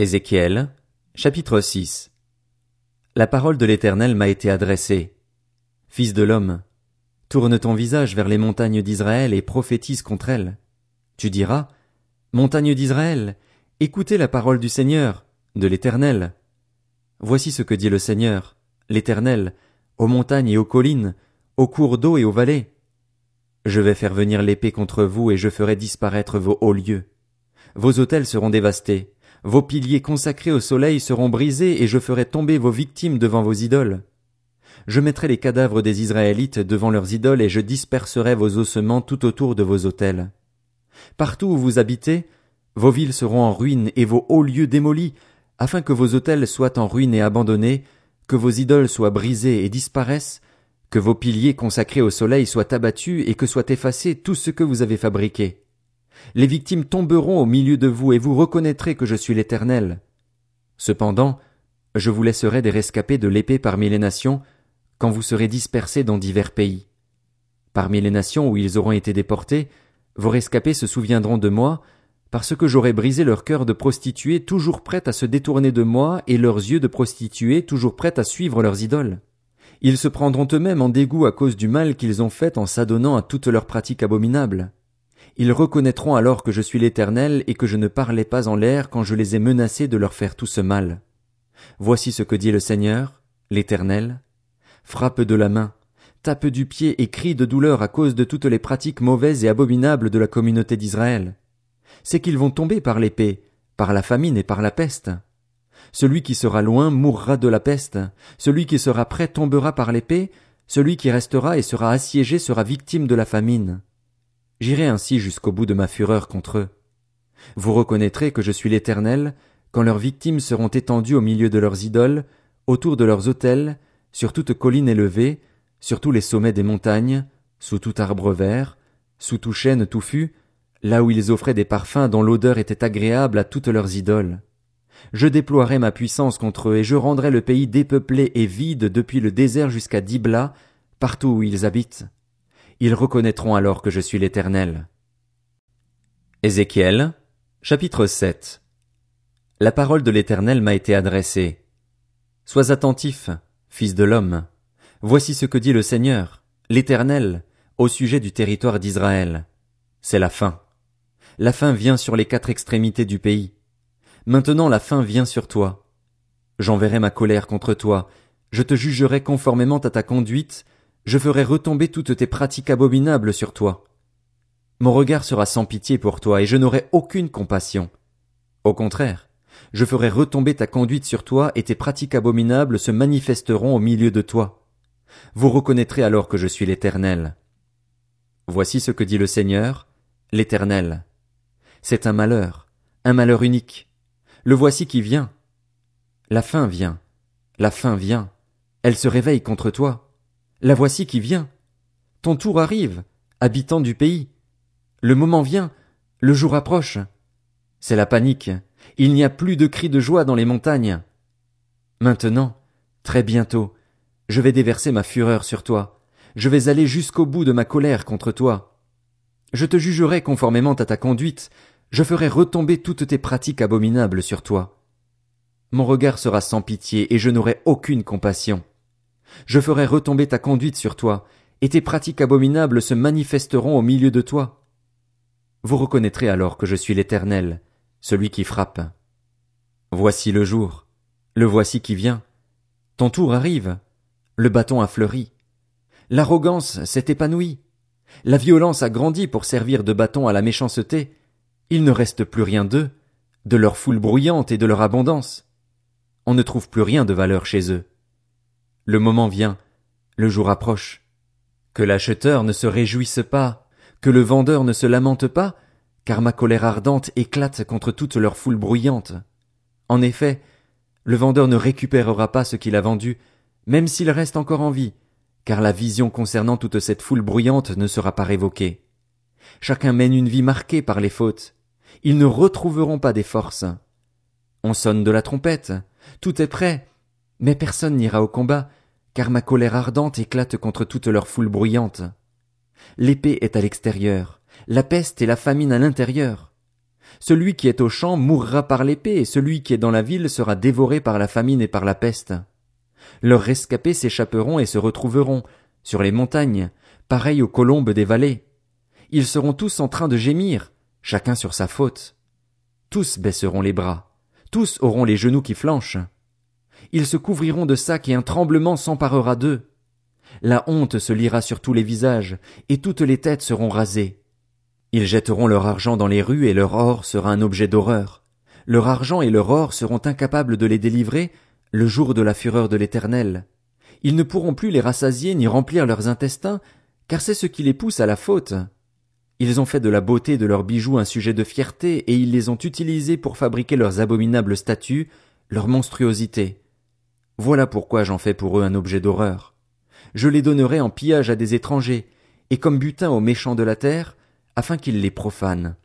Ézéchiel, chapitre 6 La parole de l'Éternel m'a été adressée. Fils de l'homme, tourne ton visage vers les montagnes d'Israël et prophétise contre elles. Tu diras, Montagnes d'Israël, écoutez la parole du Seigneur, de l'Éternel. Voici ce que dit le Seigneur, l'Éternel, aux montagnes et aux collines, aux cours d'eau et aux vallées. Je vais faire venir l'épée contre vous et je ferai disparaître vos hauts lieux. Vos autels seront dévastés vos piliers consacrés au soleil seront brisés et je ferai tomber vos victimes devant vos idoles. Je mettrai les cadavres des Israélites devant leurs idoles et je disperserai vos ossements tout autour de vos autels. Partout où vous habitez, vos villes seront en ruine et vos hauts lieux démolis, afin que vos autels soient en ruine et abandonnés, que vos idoles soient brisées et disparaissent, que vos piliers consacrés au soleil soient abattus et que soit effacé tout ce que vous avez fabriqué. Les victimes tomberont au milieu de vous et vous reconnaîtrez que je suis l'Éternel. Cependant, je vous laisserai des rescapés de l'épée parmi les nations, quand vous serez dispersés dans divers pays. Parmi les nations où ils auront été déportés, vos rescapés se souviendront de moi, parce que j'aurai brisé leur cœur de prostituées toujours prêtes à se détourner de moi et leurs yeux de prostituées toujours prêtes à suivre leurs idoles. Ils se prendront eux-mêmes en dégoût à cause du mal qu'ils ont fait en s'adonnant à toutes leurs pratiques abominables. Ils reconnaîtront alors que je suis l'Éternel et que je ne parlais pas en l'air quand je les ai menacés de leur faire tout ce mal. Voici ce que dit le Seigneur, l'Éternel. Frappe de la main, tape du pied et crie de douleur à cause de toutes les pratiques mauvaises et abominables de la communauté d'Israël. C'est qu'ils vont tomber par l'épée, par la famine et par la peste. Celui qui sera loin mourra de la peste, celui qui sera prêt tombera par l'épée, celui qui restera et sera assiégé sera victime de la famine. J'irai ainsi jusqu'au bout de ma fureur contre eux. Vous reconnaîtrez que je suis l'Éternel, quand leurs victimes seront étendues au milieu de leurs idoles, autour de leurs autels, sur toute colline élevée, sur tous les sommets des montagnes, sous tout arbre vert, sous tout chêne touffu, là où ils offraient des parfums dont l'odeur était agréable à toutes leurs idoles. Je déploierai ma puissance contre eux et je rendrai le pays dépeuplé et vide depuis le désert jusqu'à Dibla, partout où ils habitent. Ils reconnaîtront alors que je suis l'Éternel. Ézéchiel, chapitre 7 La parole de l'Éternel m'a été adressée. Sois attentif, fils de l'homme. Voici ce que dit le Seigneur, l'Éternel, au sujet du territoire d'Israël. C'est la fin. La fin vient sur les quatre extrémités du pays. Maintenant la fin vient sur toi. J'enverrai ma colère contre toi, je te jugerai conformément à ta conduite, je ferai retomber toutes tes pratiques abominables sur toi. Mon regard sera sans pitié pour toi, et je n'aurai aucune compassion. Au contraire, je ferai retomber ta conduite sur toi, et tes pratiques abominables se manifesteront au milieu de toi. Vous reconnaîtrez alors que je suis l'Éternel. Voici ce que dit le Seigneur, l'Éternel. C'est un malheur, un malheur unique. Le voici qui vient. La fin vient, la fin vient. Elle se réveille contre toi. La voici qui vient. Ton tour arrive, habitant du pays. Le moment vient, le jour approche. C'est la panique. Il n'y a plus de cris de joie dans les montagnes. Maintenant, très bientôt, je vais déverser ma fureur sur toi. Je vais aller jusqu'au bout de ma colère contre toi. Je te jugerai conformément à ta conduite. Je ferai retomber toutes tes pratiques abominables sur toi. Mon regard sera sans pitié et je n'aurai aucune compassion. Je ferai retomber ta conduite sur toi, et tes pratiques abominables se manifesteront au milieu de toi. Vous reconnaîtrez alors que je suis l'Éternel, celui qui frappe. Voici le jour, le voici qui vient. Ton tour arrive, le bâton a fleuri. L'arrogance s'est épanouie. La violence a grandi pour servir de bâton à la méchanceté. Il ne reste plus rien d'eux, de leur foule bruyante et de leur abondance. On ne trouve plus rien de valeur chez eux. Le moment vient, le jour approche. Que l'acheteur ne se réjouisse pas, que le vendeur ne se lamente pas, car ma colère ardente éclate contre toute leur foule bruyante. En effet, le vendeur ne récupérera pas ce qu'il a vendu, même s'il reste encore en vie, car la vision concernant toute cette foule bruyante ne sera pas révoquée. Chacun mène une vie marquée par les fautes. Ils ne retrouveront pas des forces. On sonne de la trompette. Tout est prêt. Mais personne n'ira au combat, car ma colère ardente éclate contre toute leur foule bruyante. L'épée est à l'extérieur, la peste et la famine à l'intérieur. Celui qui est au champ mourra par l'épée, et celui qui est dans la ville sera dévoré par la famine et par la peste. Leurs rescapés s'échapperont et se retrouveront, sur les montagnes, pareils aux colombes des vallées. Ils seront tous en train de gémir, chacun sur sa faute. Tous baisseront les bras, tous auront les genoux qui flanchent. Ils se couvriront de sacs et un tremblement s'emparera d'eux. La honte se lira sur tous les visages, et toutes les têtes seront rasées. Ils jetteront leur argent dans les rues et leur or sera un objet d'horreur. Leur argent et leur or seront incapables de les délivrer le jour de la fureur de l'Éternel. Ils ne pourront plus les rassasier ni remplir leurs intestins, car c'est ce qui les pousse à la faute. Ils ont fait de la beauté de leurs bijoux un sujet de fierté, et ils les ont utilisés pour fabriquer leurs abominables statues, leur monstruosité. Voilà pourquoi j'en fais pour eux un objet d'horreur. Je les donnerai en pillage à des étrangers, et comme butin aux méchants de la terre, afin qu'ils les profanent.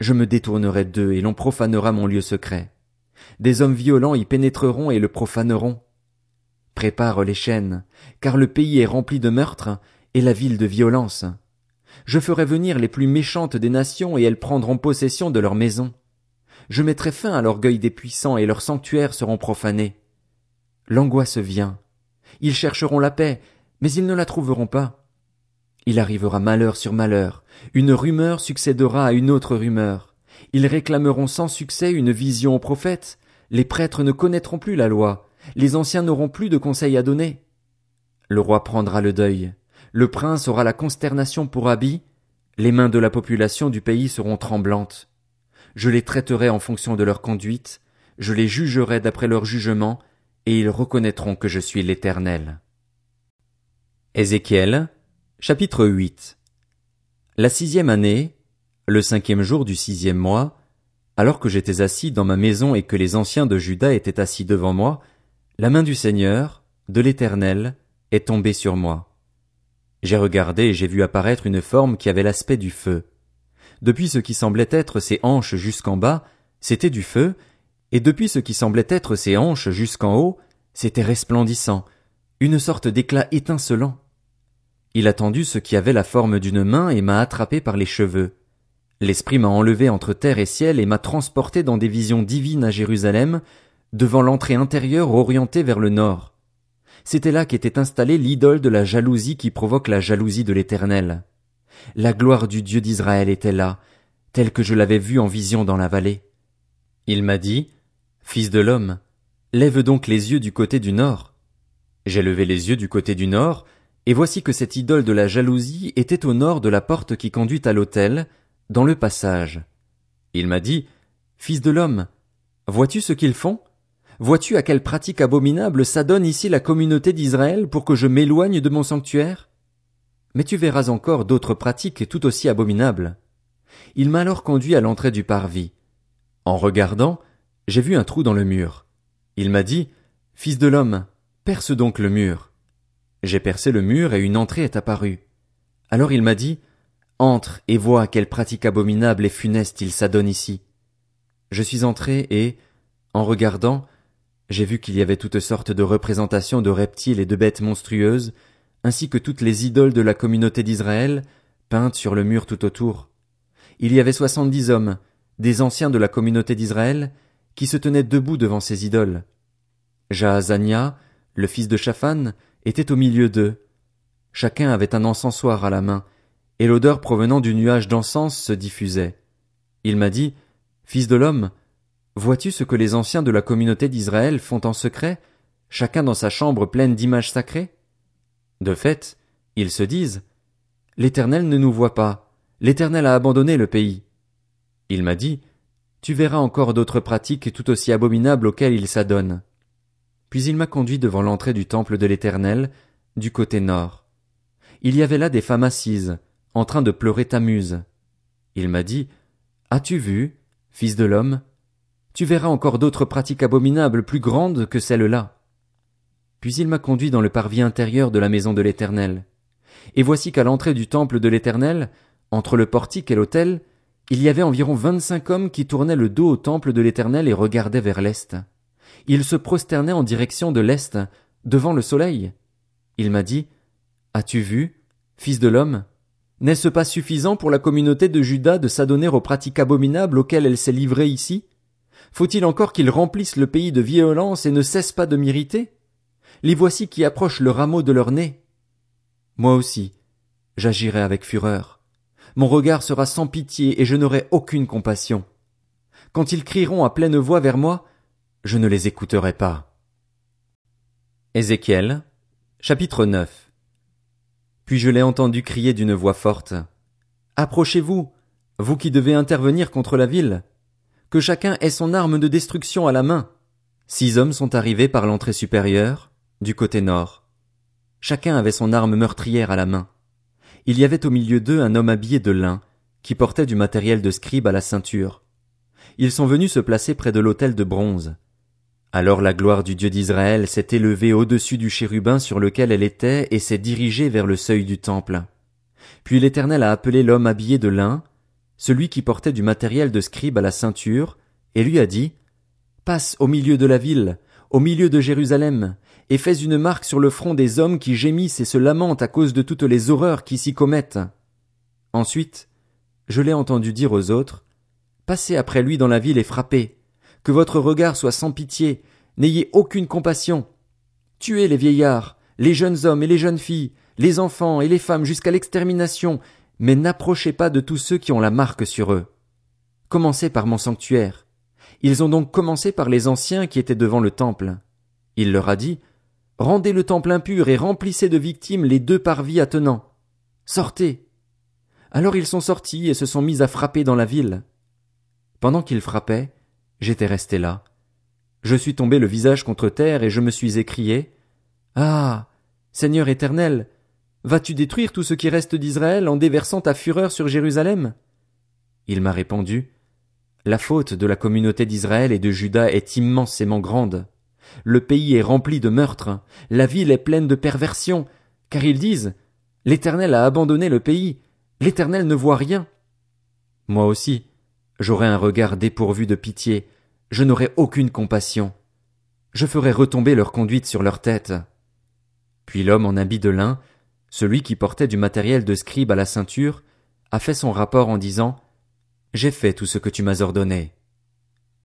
Je me détournerai d'eux, et l'on profanera mon lieu secret. Des hommes violents y pénétreront et le profaneront. Prépare les chaînes, car le pays est rempli de meurtres, et la ville de violence. Je ferai venir les plus méchantes des nations, et elles prendront possession de leurs maisons. Je mettrai fin à l'orgueil des puissants, et leurs sanctuaires seront profanés. L'angoisse vient. Ils chercheront la paix, mais ils ne la trouveront pas. Il arrivera malheur sur malheur, une rumeur succédera à une autre rumeur. Ils réclameront sans succès une vision au prophète, les prêtres ne connaîtront plus la loi, les anciens n'auront plus de conseils à donner. Le roi prendra le deuil, le prince aura la consternation pour habit, les mains de la population du pays seront tremblantes. Je les traiterai en fonction de leur conduite, je les jugerai d'après leur jugement, et ils reconnaîtront que je suis l'Éternel. Ézéchiel, chapitre 8 La sixième année, le cinquième jour du sixième mois, alors que j'étais assis dans ma maison et que les anciens de Juda étaient assis devant moi, la main du Seigneur, de l'Éternel, est tombée sur moi. J'ai regardé et j'ai vu apparaître une forme qui avait l'aspect du feu. Depuis ce qui semblait être ses hanches jusqu'en bas, c'était du feu, et depuis ce qui semblait être ses hanches jusqu'en haut, c'était resplendissant, une sorte d'éclat étincelant. Il a tendu ce qui avait la forme d'une main et m'a attrapé par les cheveux. L'esprit m'a enlevé entre terre et ciel et m'a transporté dans des visions divines à Jérusalem, devant l'entrée intérieure orientée vers le nord. C'était là qu'était installée l'idole de la jalousie qui provoque la jalousie de l'Éternel. La gloire du Dieu d'Israël était là, telle que je l'avais vue en vision dans la vallée. Il m'a dit, Fils de l'homme, lève donc les yeux du côté du nord. J'ai levé les yeux du côté du nord, et voici que cette idole de la jalousie était au nord de la porte qui conduit à l'autel, dans le passage. Il m'a dit, Fils de l'homme, vois-tu ce qu'ils font? Vois-tu à quelle pratique abominable s'adonne ici la communauté d'Israël pour que je m'éloigne de mon sanctuaire? Mais tu verras encore d'autres pratiques tout aussi abominables. Il m'a alors conduit à l'entrée du parvis. En regardant, j'ai vu un trou dans le mur. Il m'a dit, Fils de l'homme, perce donc le mur. J'ai percé le mur et une entrée est apparue. Alors il m'a dit, entre et vois quelle pratique abominable et funeste il s'adonne ici. Je suis entré et, en regardant, j'ai vu qu'il y avait toutes sortes de représentations de reptiles et de bêtes monstrueuses, ainsi que toutes les idoles de la communauté d'Israël, peintes sur le mur tout autour. Il y avait soixante-dix hommes, des anciens de la communauté d'Israël, qui se tenaient debout devant ces idoles. Jahazania, le fils de Shaphan, était au milieu d'eux. Chacun avait un encensoir à la main, et l'odeur provenant du nuage d'encens se diffusait. Il m'a dit, Fils de l'homme, vois-tu ce que les anciens de la communauté d'Israël font en secret, chacun dans sa chambre pleine d'images sacrées? De fait, ils se disent, L'Éternel ne nous voit pas, l'Éternel a abandonné le pays. Il m'a dit, Tu verras encore d'autres pratiques tout aussi abominables auxquelles ils s'adonnent. Puis il m'a conduit devant l'entrée du temple de l'Éternel, du côté nord. Il y avait là des femmes assises, en train de pleurer Tamuse. Il m'a dit, As-tu vu, fils de l'homme? Tu verras encore d'autres pratiques abominables plus grandes que celles-là. Puis il m'a conduit dans le parvis intérieur de la maison de l'Éternel. Et voici qu'à l'entrée du temple de l'Éternel, entre le portique et l'autel, il y avait environ vingt-cinq hommes qui tournaient le dos au temple de l'Éternel et regardaient vers l'Est. Ils se prosternaient en direction de l'Est, devant le soleil. Il m'a dit, As-tu vu, fils de l'homme? N'est-ce pas suffisant pour la communauté de Juda de s'adonner aux pratiques abominables auxquelles elle s'est livrée ici? Faut-il encore qu'ils remplissent le pays de violence et ne cessent pas de m'irriter? Les voici qui approchent le rameau de leur nez. Moi aussi, j'agirai avec fureur. Mon regard sera sans pitié et je n'aurai aucune compassion. Quand ils crieront à pleine voix vers moi, je ne les écouterai pas. Ézéchiel, chapitre 9 Puis je l'ai entendu crier d'une voix forte. Approchez-vous, vous qui devez intervenir contre la ville. Que chacun ait son arme de destruction à la main. Six hommes sont arrivés par l'entrée supérieure, du côté nord. Chacun avait son arme meurtrière à la main. Il y avait au milieu d'eux un homme habillé de lin, qui portait du matériel de scribe à la ceinture. Ils sont venus se placer près de l'autel de bronze. Alors la gloire du Dieu d'Israël s'est élevée au-dessus du chérubin sur lequel elle était et s'est dirigée vers le seuil du temple. Puis l'Éternel a appelé l'homme habillé de lin, celui qui portait du matériel de scribe à la ceinture, et lui a dit, Passe au milieu de la ville, au milieu de Jérusalem, et fais une marque sur le front des hommes qui gémissent et se lamentent à cause de toutes les horreurs qui s'y commettent. Ensuite, je l'ai entendu dire aux autres, Passez après lui dans la ville et frappez, que votre regard soit sans pitié, n'ayez aucune compassion. Tuez les vieillards, les jeunes hommes et les jeunes filles, les enfants et les femmes jusqu'à l'extermination, mais n'approchez pas de tous ceux qui ont la marque sur eux. Commencez par mon sanctuaire. Ils ont donc commencé par les anciens qui étaient devant le temple. Il leur a dit, Rendez le temple impur et remplissez de victimes les deux parvis attenants. Sortez. Alors ils sont sortis et se sont mis à frapper dans la ville. Pendant qu'ils frappaient, j'étais resté là. Je suis tombé le visage contre terre et je me suis écrié, Ah! Seigneur éternel, vas-tu détruire tout ce qui reste d'Israël en déversant ta fureur sur Jérusalem? Il m'a répondu, La faute de la communauté d'Israël et de Juda est immensément grande. Le pays est rempli de meurtres, la ville est pleine de perversions, car ils disent L'Éternel a abandonné le pays, l'Éternel ne voit rien. Moi aussi, j'aurai un regard dépourvu de pitié, je n'aurai aucune compassion. Je ferai retomber leur conduite sur leur tête. Puis l'homme en habit de lin, celui qui portait du matériel de scribe à la ceinture, a fait son rapport en disant J'ai fait tout ce que tu m'as ordonné.